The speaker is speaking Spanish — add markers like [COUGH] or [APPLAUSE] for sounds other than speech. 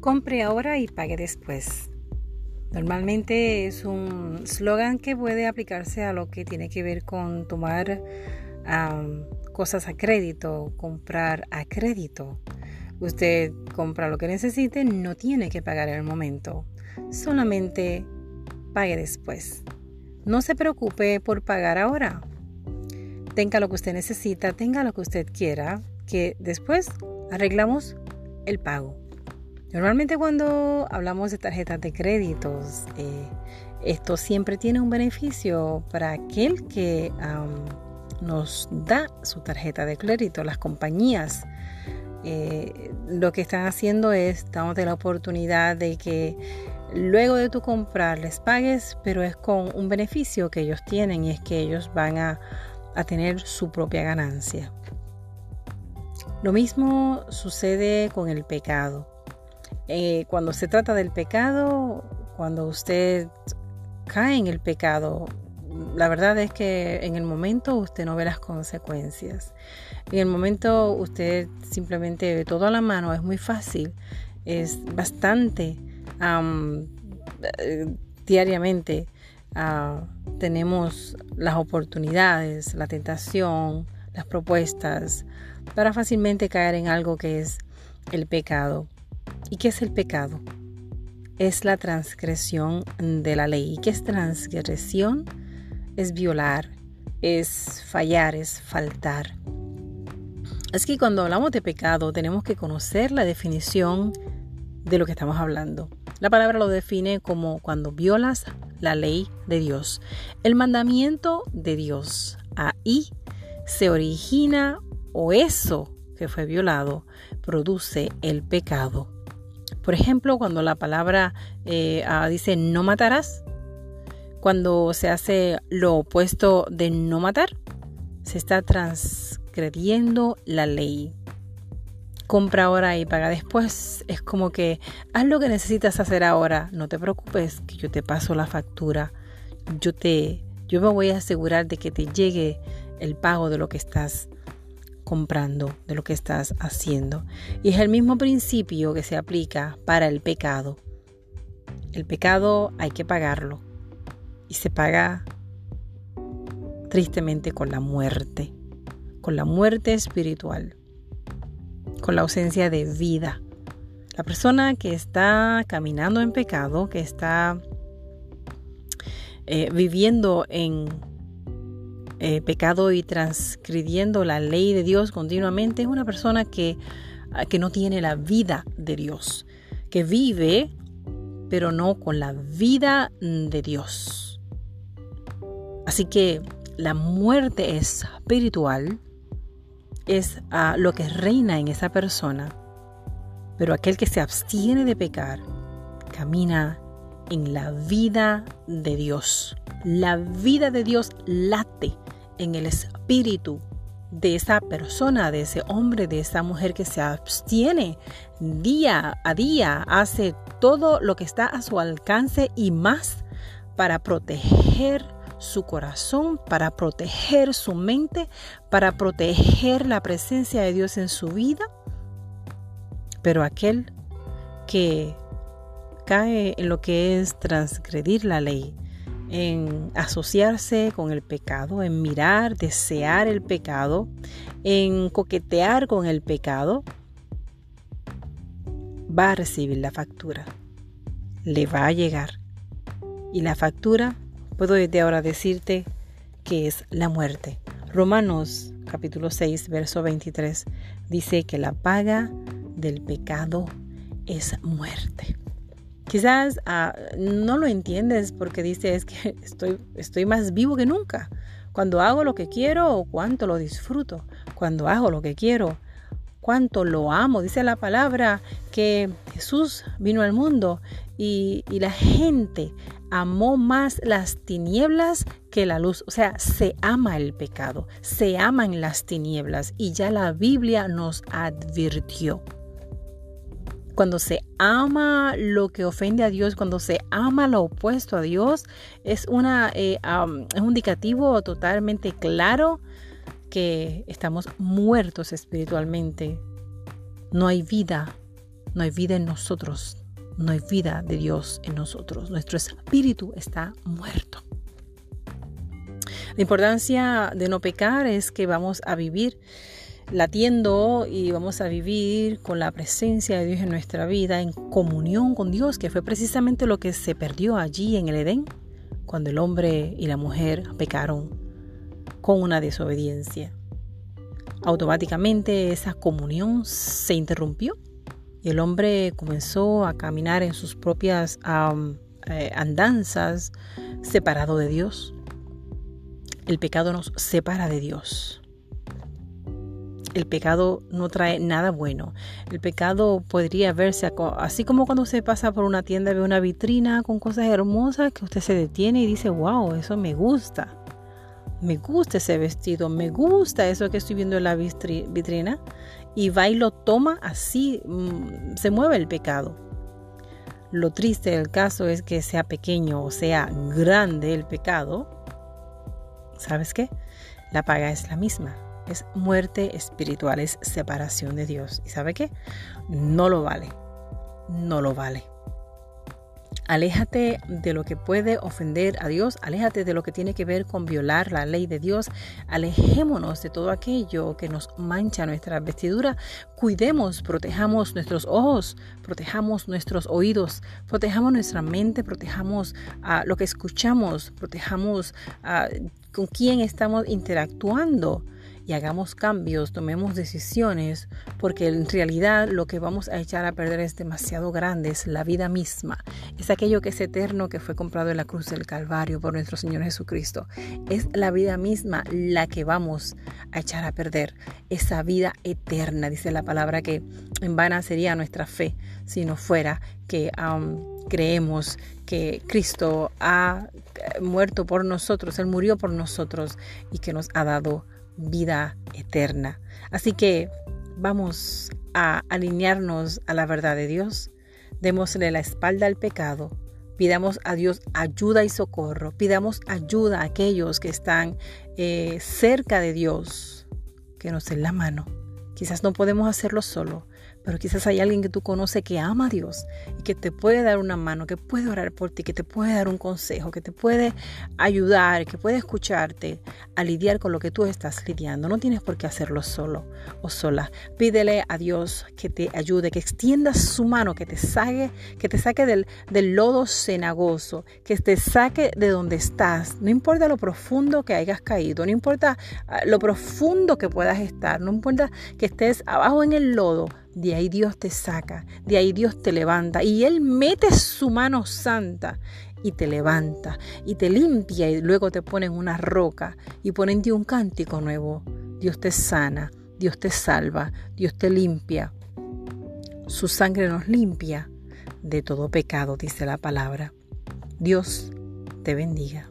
Compre ahora y pague después. Normalmente es un slogan que puede aplicarse a lo que tiene que ver con tomar cosas a crédito, comprar a crédito. Usted compra lo que necesite, no tiene que pagar en el momento, solamente pague después. No se preocupe por pagar ahora. Tenga lo que usted necesita, tenga lo que usted quiera, que después arreglamos el pago. Normalmente cuando hablamos de tarjetas de créditos, eh, esto siempre tiene un beneficio para aquel que nos da su tarjeta de crédito. Las compañías eh, lo que están haciendo es dándote la oportunidad de que luego de tu comprar les pagues, pero es con un beneficio que ellos tienen y es que ellos van a, tener su propia ganancia. Lo mismo sucede con el pecado. Eh, cuando se trata del pecado, cuando usted cae en el pecado, la verdad es que en el momento usted no ve las consecuencias. En el momento usted simplemente ve todo a la mano, es muy fácil, es bastante eh, diariamente. Ah, tenemos las oportunidades, la tentación, las propuestas para fácilmente caer en algo que es el pecado. ¿Y qué es el pecado? Es la transgresión de la ley. ¿Y qué es transgresión? es violar, es fallar, es faltar. Es que cuando hablamos de pecado tenemos que conocer la definición de lo que estamos hablando. La palabra lo define como cuando violas la ley de Dios, el mandamiento de Dios. Ahí se origina o eso que fue violado produce el pecado. Por ejemplo, cuando la palabra eh, ah, dice no matarás, cuando se hace lo opuesto de no matar, se está transgrediendo la ley. Compra ahora y paga después. Es como que haz lo que necesitas hacer ahora. No te preocupes que yo te paso la factura. Yo te yo me voy a asegurar de que te llegue el pago de lo que estás comprando, de lo que estás haciendo. Y es el mismo principio que se aplica para el pecado. El pecado hay que pagarlo y se paga tristemente con la muerte, con la muerte espiritual, con la ausencia de vida. La persona que está caminando en pecado, que está eh, viviendo en eh, pecado y transcribiendo la ley de Dios continuamente, es una persona que, que no tiene la vida de Dios, que vive, pero no con la vida de Dios. Así que la muerte espiritual es ah, lo que reina en esa persona, pero aquel que se abstiene de pecar camina en la vida de Dios. La vida de Dios late en el espíritu de esa persona, de ese hombre, de esa mujer que se abstiene día a día, hace todo lo que está a su alcance y más para proteger su corazón, para proteger su mente, para proteger la presencia de Dios en su vida. Pero aquel que cae en lo que es transgredir la ley, en asociarse con el pecado, en mirar, desear el pecado, en coquetear con el pecado, va a recibir la factura. Le va a llegar. Y la factura puedo desde ahora decirte que es la muerte. Romanos capítulo 6, verso 23 dice que la paga del pecado es muerte. Quizás ah, no lo entiendes porque dices que [LAUGHS] estoy, estoy más vivo que nunca. Cuando hago lo que quiero cuánto lo disfruto. Cuando hago lo que quiero, cuánto lo amo. Dice la palabra que Jesús vino al mundo y, y la gente amó más las tinieblas que la luz. O sea, se ama el pecado, se aman las tinieblas y ya la Biblia nos advirtió. Cuando se ama lo que ofende a Dios, cuando se ama lo opuesto a Dios, es, una, eh, es un indicativo totalmente claro que estamos muertos espiritualmente. No hay vida no hay vida en nosotros, no hay vida de Dios en nosotros. Nuestro espíritu está muerto. La importancia de no pecar es que vamos a vivir latiendo y vamos a vivir con la presencia de Dios en nuestra vida, en comunión con Dios, que fue precisamente lo que se perdió allí en el Edén, cuando el hombre y la mujer pecaron con una desobediencia. Automáticamente esa comunión se interrumpió y el hombre comenzó a caminar en sus propias eh, andanzas separado de Dios. El pecado nos separa de Dios. El pecado no trae nada bueno. El pecado podría verse así como cuando se pasa por una tienda ve una vitrina con cosas hermosas que usted se detiene y dice, wow, eso me gusta. Me gusta ese vestido, me gusta eso que estoy viendo en la vitrina. Y va y lo toma así, mm, se mueve el pecado. Lo triste del caso es que sea pequeño o sea grande el pecado. ¿Sabes qué? La paga es la misma es muerte espiritual, es separación de Dios. ¿Y sabe qué? No lo vale, no lo vale. Aléjate de lo que puede ofender a Dios, aléjate de lo que tiene que ver con violar la ley de Dios, alejémonos de todo aquello que nos mancha nuestra vestidura, cuidemos, protejamos nuestros ojos, protejamos nuestros oídos, protejamos nuestra mente, protejamos a lo que escuchamos, protejamos a con quién estamos interactuando y hagamos cambios, tomemos decisiones, porque en realidad lo que vamos a echar a perder es demasiado grande, es la vida misma, es aquello que es eterno que fue comprado en la cruz del Calvario por nuestro Señor Jesucristo. Es la vida misma la que vamos a echar a perder, esa vida eterna, dice la palabra que en vana sería nuestra fe si no fuera que creemos que Cristo ha muerto por nosotros, Él murió por nosotros y que nos ha dado vida eterna. Así que vamos a alinearnos a la verdad de Dios. Démosle la espalda al pecado. Pidamos a Dios ayuda y socorro. Pidamos ayuda a aquellos que están eh, cerca de Dios, que nos den la mano. Quizás no podemos hacerlo solo, pero quizás hay alguien que tú conoces que ama a Dios y que te puede dar una mano, que puede orar por ti, que te puede dar un consejo, que te puede ayudar, que puede escucharte a lidiar con lo que tú estás lidiando. No tienes por qué hacerlo solo o sola. Pídele a Dios que te ayude, que extienda su mano, que te saque, que te saque del, del lodo cenagoso, que te saque de donde estás. No importa lo profundo que hayas caído, no importa ah, lo profundo que puedas estar, no importa que estés abajo en el lodo, de ahí Dios te saca, de ahí Dios te levanta y Él mete su mano santa y te levanta y te limpia y luego te pone una roca y pone en ti un cántico nuevo. Dios te sana, Dios te salva, Dios te limpia. Su sangre nos limpia de todo pecado, dice la palabra. Dios te bendiga.